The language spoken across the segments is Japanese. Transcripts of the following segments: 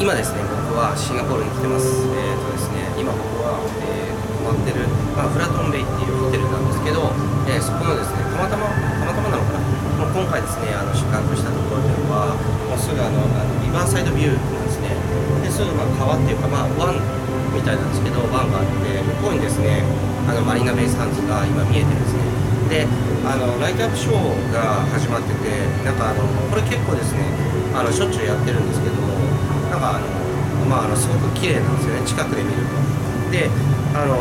今ですね僕はシンガポールに来てます。えっ、とですね今僕は、えー、泊まってる、まあ、フラトンベイっていうホテルなんですけど、えそこのですねたまたまたまたまなのかな。もう今回ですねあの宿泊したところっていうのはもうすぐあのあのリバーサイドビューなんですね。ですぐま川っていうかまあ湾みたいなんですけど湾があって向こうにですねあのマリーナベイサンズが今見えてるんですね。であのライトアップショーが始まっててなんかあのこれ結構ですねあのしょっちゅうやってるんですけどなんかあのまああのすごく綺麗なんですよね。近くで見ると。であの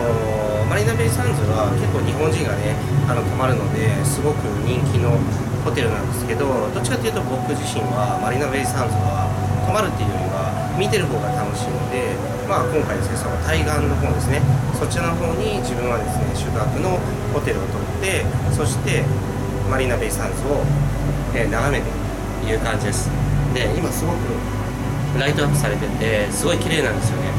マリーナベイサンズは結構日本人がねあの泊まるのですごく人気のホテルなんですけどどっちかっていうと僕自身はマリーナベイサンズは泊まるっていうよりは見てる方が楽しいので、まあ、今回ですねその対岸の方ですね。そちらの方に自分はですね宿泊のホテルを取ってそしてマリーナベイサンズを、えー、眺めている感じです。で今すごくライトアップされててすごい綺麗なんですよね。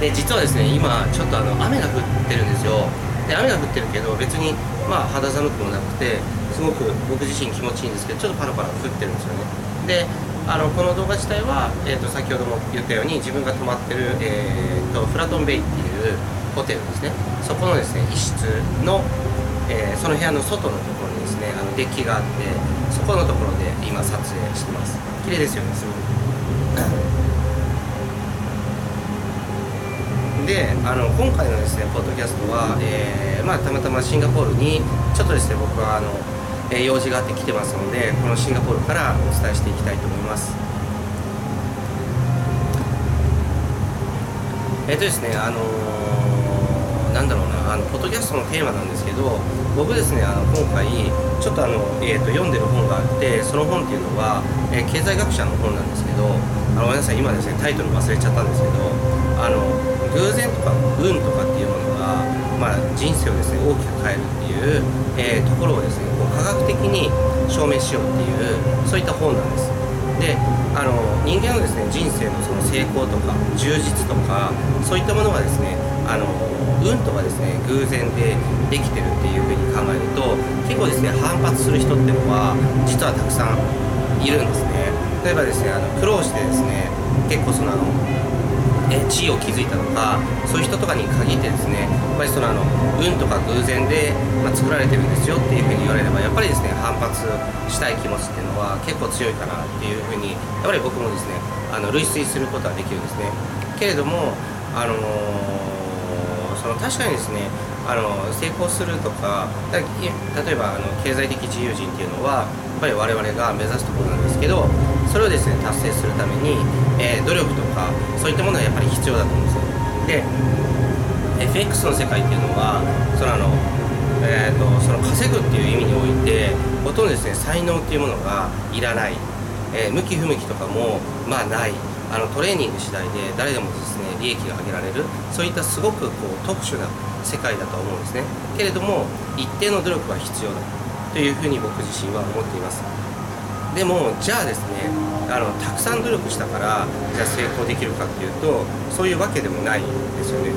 で実はですね今ちょっとあの雨が降ってるんですよ。で雨が降ってるけど別にまあ肌寒くもなくてすごく僕自身気持ちいいんですけどちょっとパラパラ降ってるんですよね。であのこの動画自体は、えーと、先ほども言ったように自分が泊まってる、えーと、フラトンベイっていうホテルですね。そこのですね一室の、えー、その部屋の外のところにですねあのデッキがあってそこのところで今撮影してます。綺麗ですよねすごく。であの今回のですねポッドキャストは、えー、まあ、たまたまシンガポールにちょっとですね僕はあのえ用事があって来てますのでこのシンガポールからお伝えしていきたいと思います。えっ、とですねあのー、なんだろうなあのポッドキャストのテーマなんですけど僕ですねあの今回ちょっとあの、えーと、読んでる本があってその本っていうのは、え、経済学者の本なんですけどあのごめんなさい今ですねタイトル忘れちゃったんですけどあの偶然とか運とかっていうものが、まあ、人生をですね大きく変えるっていう、えー、ところをですねこう科学的に証明しようっていうそういった本なんです。であの人間のですね人生のその成功とか充実とかそういったものがですねあの運とかですね偶然でできてるっていうふうに考えると結構ですね反発する人っていうのは実はたくさんいるんですね。例えばですねあの苦労してですね結構そのあのえ地位を築いたとかそういう人とかに限ってですねやっぱりそのあの運とか偶然で、まあ、作られてるんですよっていうふうに言われればやっぱりですね反発したい気持ちっていうのは結構強いかなっていうふうにやっぱり僕もですねあの類推することはできるんですね。けれどもあのー、その確かにですねあの成功するとか例えばあの経済的自由人っていうのはやっぱり我々が目指すところなんですけどそれをですね達成するために、えー、努力とかそういったものはやっぱり必要だと思うんですよ。で FX の世界っていうのはそのあの、えーと、その稼ぐっていう意味においてほとんどですね才能っていうものがいらない、えー、向き不向きとかもまあない。あのトレーニング次第で誰でもですね利益が上げられる。そういったすごくこう特殊な世界だと思うんですね。けれども一定の努力は必要だというふうに僕自身は思っています。でもじゃあですねあのたくさん努力したからじゃあ成功できるかっていうとそういうわけでもないんですよね。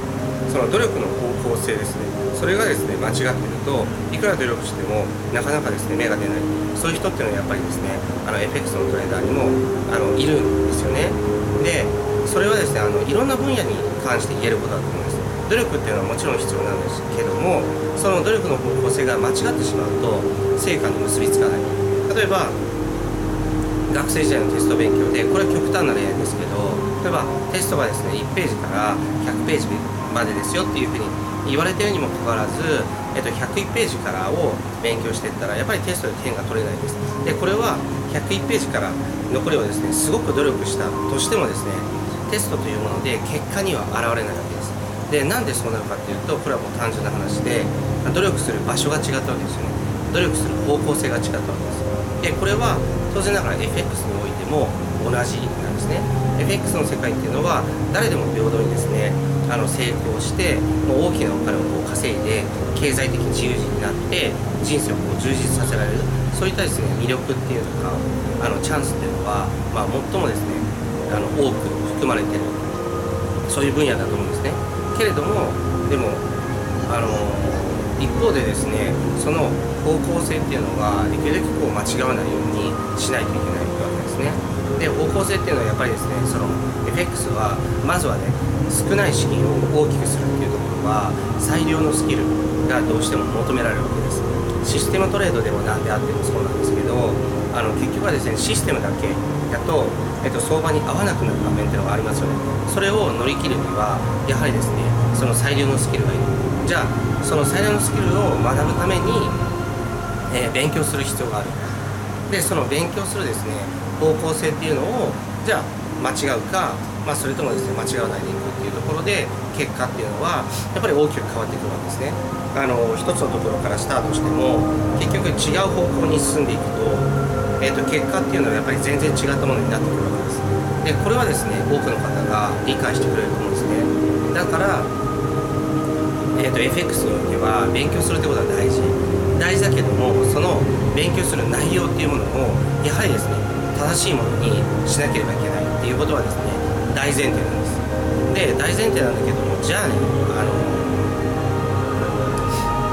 その努力の方向性ですね。それがですね間違ってるといくら努力してもなかなかですね芽が出ない。そういう人っていうのはやっぱりですねあの FX のトレーダーにもあのいるんですよね。でそれはですねあのいろんな分野に関して言えることだと思うんです。努力っていうのはもちろん必要なんですけどもその努力の方向性が間違ってしまうと成果に結びつかない。例えば学生時代のテスト勉強でこれは極端な例ですけど例えばテストがですね1ページから100ページまでですよっていうふうに言われたようにもかかわらず、えっと、101ページからを勉強していったらやっぱりテストで点が取れないです。でこれは101ページから残りをですねすごく努力したとしてもですねテストというもので結果には現れないわけです。でなんでそうなるかっていうとこれはもう単純な話で努力する場所が違ったわけですよね。努力する方向性が違ったわけです。でこれは当然ながら FX においても同じなんですね。FX の世界っていうのは誰でも平等にですねあの成功してもう大きなお金をこう稼いで経済的自由人になって人生をこう充実させられる。そういったですね魅力っていうのかあのチャンスっていうのは、まあ、最もですねあの多く含まれてる。そういう分野だと思うんですね。けれどもでもあの一方でですねその方向性っていうのができるだけこう間違わないようにしないといけないわけですね。で方向性っていうのはやっぱりですねその FX はまずはね少ない資金を大きくするっていうところは最良のスキルがどうしても求められるわけです。システムトレードでも何であってもそうなんですけどあの結局はですねシステムだけだと、えっと、相場に合わなくなる場面っていうのがありますよね。それを乗り切るにはやはりですねその最良のスキルがいる。じゃあその最良のスキルを学ぶために、えー、勉強する必要がある。でその勉強するですね方向性っていうのをじゃあ間違うか、まあ、それともですね間違わないでいくっていうところで結果っていうのはやっぱり大きく変わってくるわけですね。あの一つのところからスタートしても結局違う方向に進んでいくとえーと、結果っていうのはやっぱり全然違ったものになってくるわけです。でこれはですね多くの方が理解してくれると思うんですね。だから、えーと、FX においては勉強するってことは大事。大事だけどもその勉強する内容っていうものをやはりですね正しいものにしなければいけないっていうことはですね大前提なんです。で大前提なんだけどもじゃあねあの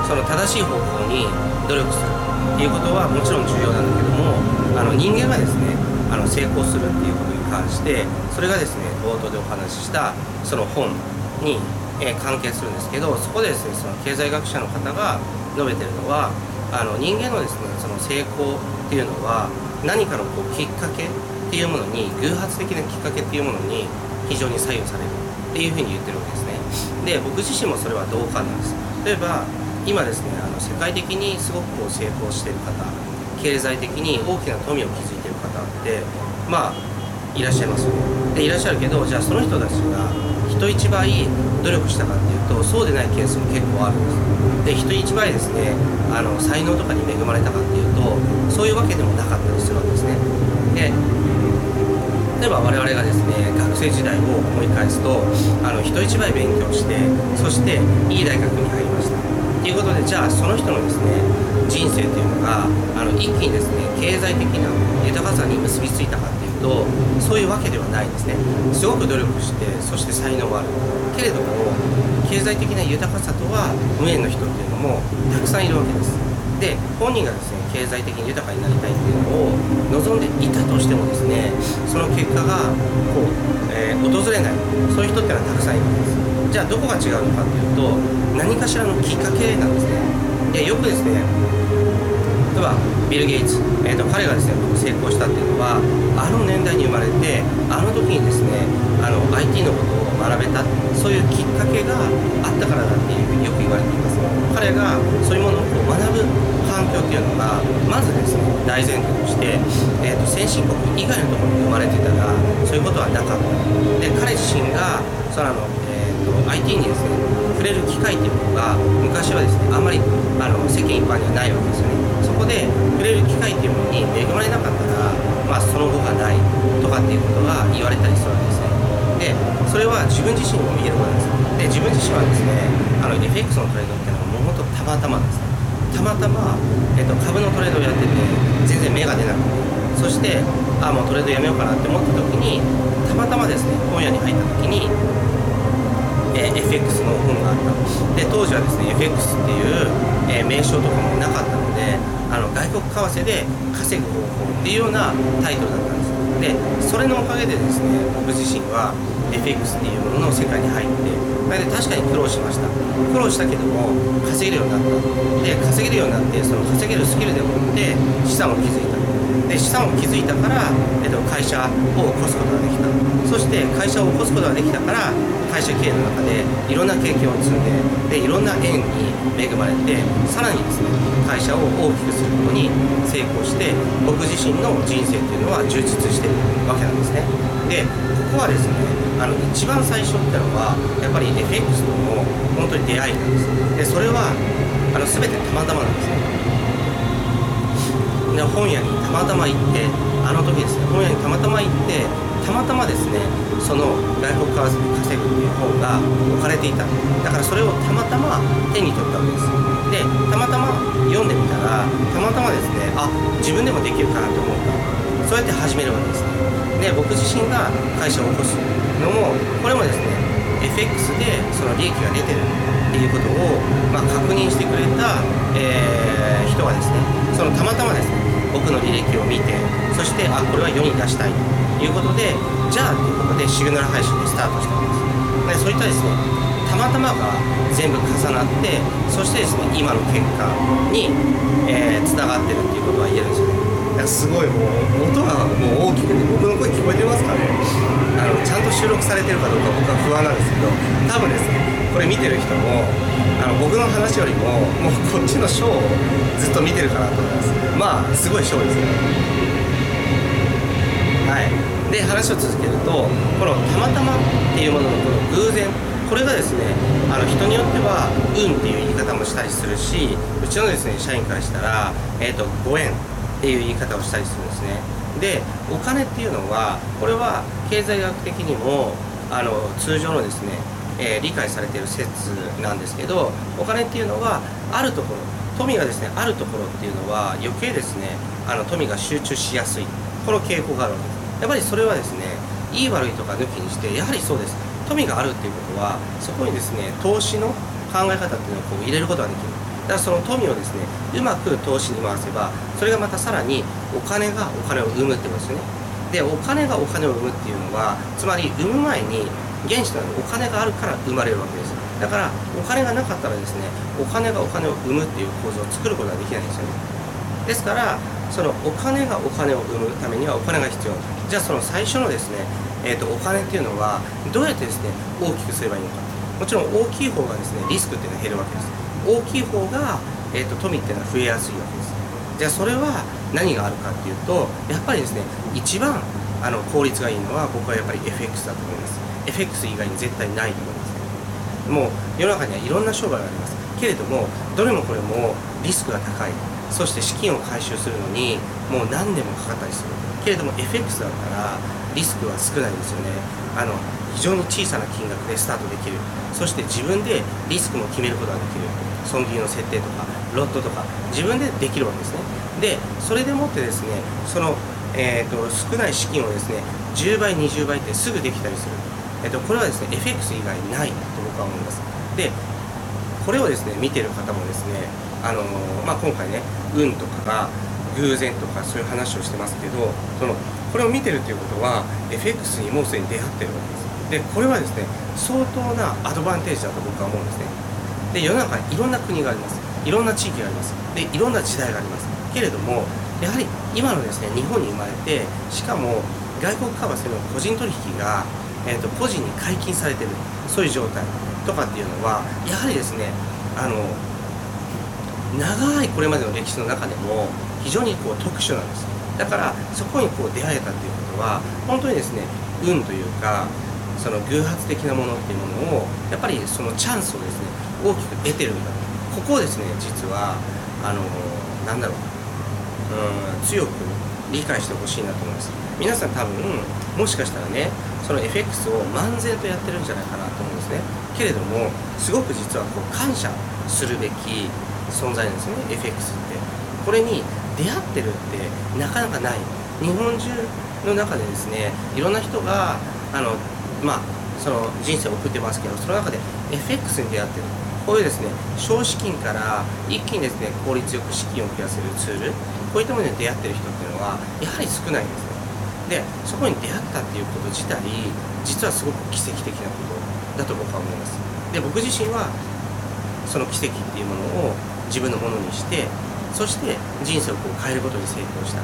その正しい方向に努力するっていうことはもちろん重要なんだけどもあの人間がですねあの成功するっていうことに関してそれがですね冒頭でお話ししたその本に、えー、関係するんですけどそこでですねその経済学者の方が述べてるのはあの人間のですねその成功っていうのは何かのこうきっかけっていうものに偶発的なきっかけっていうものに非常に左右されるっていうふうに言ってるわけですね。で僕自身もそれは同感なんです。例えば今ですねあの世界的にすごくこう成功してる方経済的に大きな富を築いてる方ってまあいらっしゃいますよね。でいらっしゃるけどじゃあその人たちが人一倍努力したかっていうとそうでないケースも結構あるんです。で人一倍ですねあの才能とかに恵まれたかっていうとそういうわけでもなかったりするわけですね。で例えば我々がですね学生時代を思い返すとあの人一倍勉強してそしていい大学に入りました。ということでじゃあその人のですね人生っていうのがあの一気にですね経済的な豊かさに結びついたかとそういうわけではないですね。すごく努力してそして才能がある。けれども経済的な豊かさとは無縁の人っていうのもたくさんいるわけです。で本人がですね経済的に豊かになりたいっていうのを望んでいたとしてもですねその結果がこう、えー、訪れない。そういう人っていうのはたくさんいるんです。じゃあどこが違うのかっていうと何かしらのきっかけなんですね。でよくですね例えばビル・ゲイツ、えーと、彼がですね成功したっていうのはあの年代に生まれてあの時にですねあの IT のことを学べたそういうきっかけがあったからだっていうふうによく言われています。彼がそういうものを学ぶ環境っていうのがまずですね大前提として、えーと、先進国以外のところに生まれてたらそういうことはなかった。で彼自身がそのあの IT にですね触れる機会っていうのが昔はですねあんまりあの世間一般にはないわけですよね。こで触れる機会っていうものに恵まれなかったら、まあ、その後がないとかっていうことが言われたりするわけですね。でそれは自分自身にも言えることなんですで自分自身はですねあの FX のトレードっていうのはもう本当たまたまですねたまたま、えっと、株のトレードをやってて全然芽が出なくて。そしてあもうトレードやめようかなって思った時にたまたまですね本屋に入った時にえー、FX の本があった。で当時はですね FX っていう、えー、名称とかもなかったのであの外国為替で稼ぐ方法っていうようなタイトルだったんですでそれのおかげでですね僕自身は FX っていうものの世界に入ってで確かに苦労しました。苦労したけども稼げるようになった。で稼げるようになってその稼げるスキルでもって資産を築いた。で資産を築いたから、えっと、会社を起こすことができた。そして会社を起こすことができたから会社経営の中でいろんな経験を積んででいろんな縁に恵まれてさらにですね会社を大きくすることに成功して僕自身の人生っていうのは充実してるわけなんですね。でここはですねあの一番最初ってのはやっぱり FX との本当に出会いなんです。でそれはあの全てたまたまなんですねで本屋にたまたま行ってあの時ですね本屋にたまたま行ってたまたまですねその外国為替稼ぐっていう本が置かれていた。だからそれをたまたま手に取ったわけです。でたまたま読んでみたらたまたまですねあ自分でもできるかなと思った。そうやって始めるわけです。ねで僕自身が会社を起こすのもこれもですね FX でその利益が出てるっていうことを、まあ、確認してくれた、えー、人がですねそのたまたまですね僕の履歴を見てそしてあこれは世に出したいいうことでじゃあっていうことでシグナル配信でスタートしたわけです。でそういったですねたまたまが全部重なってそしてですね今の結果につな、えー、がってるっていうことは言えるんですよ。ねいやすごいもう音がもう大きくて僕の声聞こえてますかね？あのちゃんと収録されてるかどうか僕は不安なんですけど多分ですねこれ見てる人もあの僕の話よりももうこっちのショーをずっと見てるかなと思います。まあすごいショーですね。はい。で話を続けるとこのたまたまっていうもののこの偶然。これがですねあの人によっては運っていう言い方もしたりするしうちのですね社員からしたら、えーと、ご縁っていう言い方をしたりするんですね。でお金っていうのはこれは経済学的にもあの通常のですね、えー、理解されている説なんですけどお金っていうのはあるところ富がですねあるところっていうのは余計ですねあの富が集中しやすい。この傾向があるわけです。やっぱりそれはですねいい悪いとか抜きにしてやはりそうです。富があるっていうことはそこにですね投資の考え方っていうのをこう入れることができる。だからその富をですねうまく投資に回せばそれがまたさらにお金がお金を生むってことですよね。でお金がお金を生むっていうのはつまり生む前に原資となるお金があるから生まれるわけです。だからお金がなかったらですねお金がお金を生むっていう構造を作ることができないんですよね。ですからそのお金がお金を生むためにはお金が必要。じゃあその最初のですね、えーと、お金っていうのはどうやってですね大きくすればいいのか。もちろん大きい方がですねリスクっていうのは減るわけです。大きい方が、えーと、富っていうのは増えやすいわけです。じゃあそれは何があるかっていうとやっぱりですね一番あの効率がいいのは僕はやっぱり FX だと思います。FX 以外に絶対ないと思います。もう世の中にはいろんな商売があります。けれどもどれもこれもリスクが高い。そして資金を回収するのにもう何年もかかったりする。けれども FX だったらリスクは少ないんですよね。あの非常に小さな金額でスタートできる。そして自分でリスクも決めることができる。損切りの設定とかロットとか自分でできるわけですね。でそれでもってですねその、えーと、少ない資金をですね10倍20倍ってすぐできたりする、えーと、これはですね FX 以外ないと僕は思います。でこれをですね見てる方もですねあのまあ、今回ね運とかが偶然とかそういう話をしてますけどそのこれを見てるということは FX にもうすでに出会ってるわけです。でこれはですね相当なアドバンテージだと僕は思うんですね。で世の中にいろんな国があります。いろんな地域があります。でいろんな時代があります。けれどもやはり今のですね日本に生まれてしかも外国為替の個人取引が、えーと、と個人に解禁されてる。そういう状態とかっていうのはやはりですねあの長いこれまでの歴史の中でも非常にこう特殊なんです。だからそこにこう出会えたっていうことは本当にですね運というかその偶発的なものっていうものをやっぱりそのチャンスをですね大きく得てるんだここをですね実はあのなんだろう。うん強く理解してほしいなと思います。皆さん多分もしかしたらねその FX を漫然とやってるんじゃないかなと思うんですね。けれどもすごく実はこう感謝するべき存在なんですよね FX って。これに出会ってるってなかなかない。日本中の中でですねいろんな人があのまあその人生を送ってますけどその中で FX に出会ってる。こういうですね少資金から一気にですね効率よく資金を増やせるツール。こういったものに出会ってる人っていうのはやはり少ないんですねでそこに出会ったっていうこと自体実はすごく奇跡的なことだと僕は思います。で僕自身はその奇跡っていうものを自分のものにしてそして人生をこう変えることに成功した。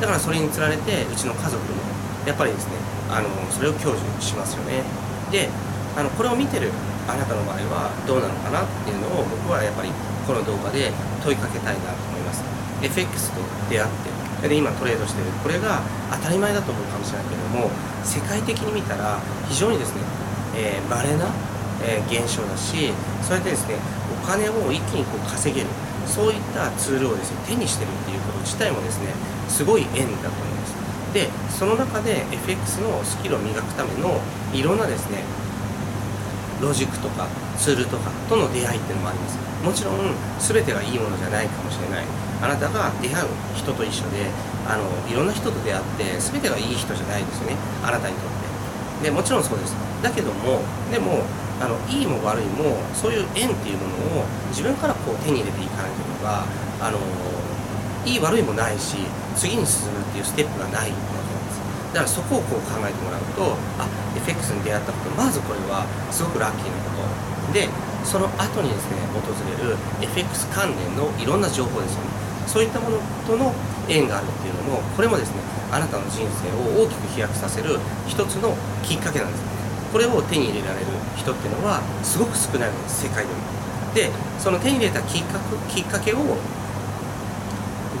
だからそれにつられてうちの家族もやっぱりですねあのそれを享受しますよね。であのこれを見てるあなたの場合はどうなのかなっていうのを僕はやっぱりこの動画で問いかけたいなと思います。FX と出会ってで今トレードしてる。これが当たり前だと思うかもしれないけども世界的に見たら非常にですね、えー、な、えー、現象だしそうやってですねお金を一気にこう稼げる。そういったツールをですね手にしてるっていうこと自体もですねすごい縁だと思います。でその中で FX のスキルを磨くためのいろんなですねロジックとかツールとかとの出会いっていうのもあります。もちろん全てがいいものじゃないかもしれない。あなたが出会う人と一緒であのいろんな人と出会って全てがいい人じゃないですよね。あなたにとって。でもちろんそうです。だけどもでもあのいいも悪いもそういう縁っていうものを自分からこう手に入れていかなければあのいい悪いもないし次に進むっていうステップがないわけなんですだからそこをこう考えてもらうとあ FX に出会ったことまずこれはすごくラッキーなこと。でその後にですね訪れる FX 関連のいろんな情報ですよね。そういったものとの縁があるっていうのもこれもですねあなたの人生を大きく飛躍させる一つのきっかけなんです。これを手に入れられる人っていうのはすごく少ないんです世界でも。でその手に入れたきっかけきっかけを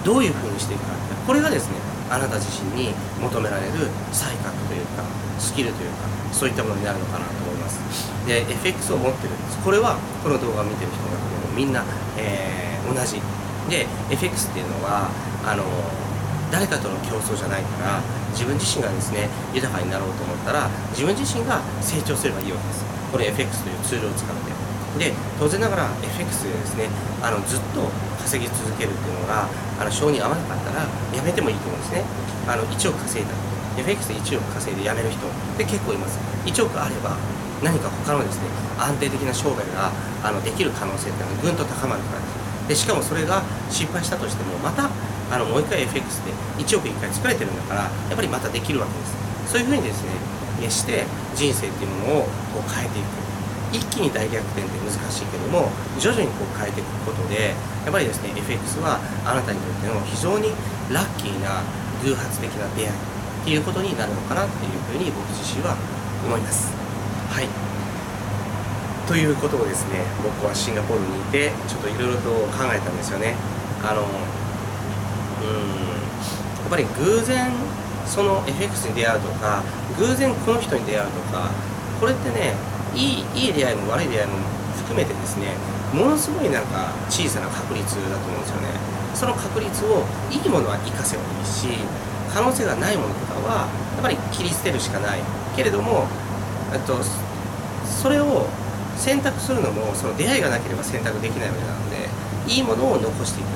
どういうふうにしていくかこれがですねあなた自身に求められる才覚というかスキルというかそういったものになるのかなと思います。で FX を持ってるんです。これはこの動画を見てる人の中でもみんな、えー、同じ。で FX っていうのはあの誰かとの競争じゃないから自分自身がですね豊かになろうと思ったら自分自身が成長すればいいわけです。これ FX というツールを使って。で当然ながら FX でですねあのずっと稼ぎ続けるっていうのがあの性に合わなかったらやめてもいいと思うんですね。あの1億稼いだ。FX で1億稼いで辞める人。って結構います。1億あれば何か他のですね安定的な商売があのできる可能性ってのがぐんと高まるから。ですでしかもそれが失敗したとしてもまたあのもう一回 FX で1億1回作れてるんだからやっぱりまたできるわけです。そういうふうにですねして人生っていうものをこう変えていく。一気に大逆転って難しいけども徐々にこう変えていくことでやっぱりですね FX はあなたにとっての非常にラッキーな偶発的な出会いっていうことになるのかなっていうふうに僕自身は思います。はい。ということをですね僕はシンガポールにいてちょっといろいろと考えたんですよね。あのやっぱり偶然その FX に出会うとか偶然この人に出会うとかこれってねいいいい出会いも悪い出会いも含めてですねものすごいなんか小さな確率だと思うんですよね。その確率をいいものは生かせばいいし可能性がないものとかはやっぱり切り捨てるしかない。けれどもとそれを選択するのもその出会いがなければ選択できないわけなのでいいものを残していく。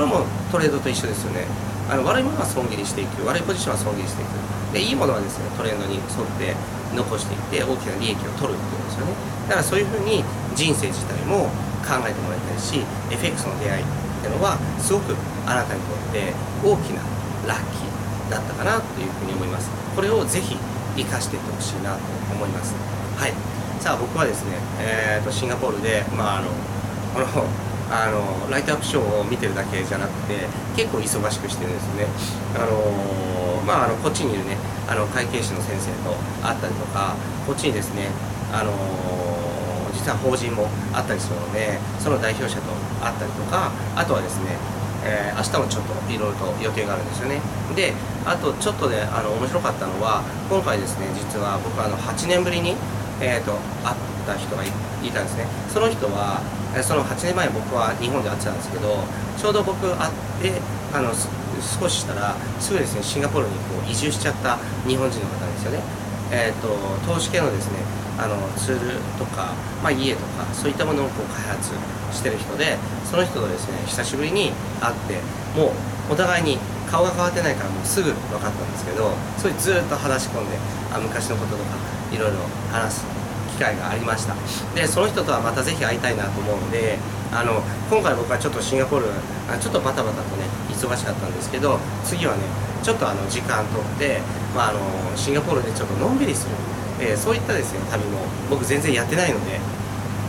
これもトレードと一緒ですよね。あの悪いものは損切りしていく。悪いポジションは損切りしていく。でいいものはですねトレンドに沿って残していって大きな利益を取るっていうんですよね。だからそういうふうに人生自体も考えてもらいたいし FX の出会いっていうのはすごくあなたにとって大きなラッキーだったかなというふうに思います。これをぜひ生かしていってほしいなと思います。はい。さあ僕はですね、えーと、シンガポールで、まあ、あのこのあのライトアップショーを見てるだけじゃなくて結構忙しくしてですね。あのまああのこっちにいるねあの会計士の先生と会ったりとかこっちにですねあの実は法人もあったりするのでその代表者と会ったりとかあとはですねえー、明日もちょっといろいろと予定があるんですよね。であとちょっとねあの面白かったのは今回ですね実は僕あの8年ぶりに、えーと、た人がいたんですね。その人はその8年前僕は日本で会ってたんですけどちょうど僕会ってあの少ししたらすぐですねシンガポールにこう移住しちゃった日本人の方ですよね。えーと、投資系のですねあのツールとか、まあ、家とかそういったものをこう開発してる人でその人とですね久しぶりに会ってもうお互いに顔が変わってないからもうすぐ分かったんですけどそれずっと話し込んであ昔のこととかいろいろ話す会がありました。でその人とはまたぜひ会いたいなと思うのであの今回僕はちょっとシンガポールちょっとバタバタとね忙しかったんですけど次はねちょっとあの時間とって、まあ、あのシンガポールでちょっとのんびりする、えー、そういったですね旅も僕全然やってないので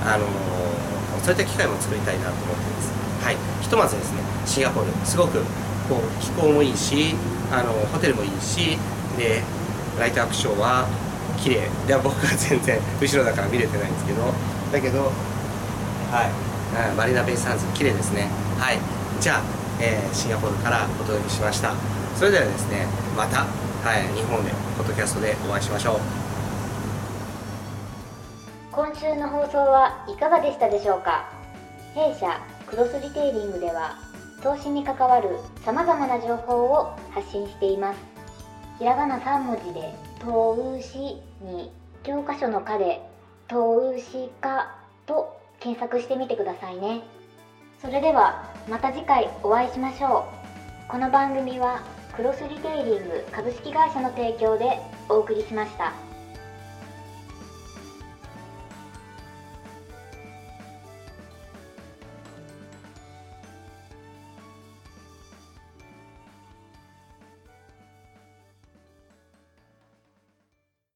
あのそういった機会も作りたいなと思ってます。はい。ひとまずですねシンガポール。すごくこう気候もいいしあのホテルもいいしでライトアップショーは綺麗。で僕は全然後ろだから見れてないんですけど。だけどはい。マリナベイサンズ綺麗ですね。はい。じゃあ、えー、シンガポールからお届けしました。それではですねまた、はい、日本でポッドキャストでお会いしましょう。今週の放送はいかがでしたでしょうか？弊社クロスリテイリングでは投資に関わるさまざまな情報を発信しています。ひらがな3文字で「投資」に教科書の「課」で「投資家」と検索してみてくださいねそれではまた次回お会いしましょうこの番組はクロスリテイリング株式会社の提供でお送りしました。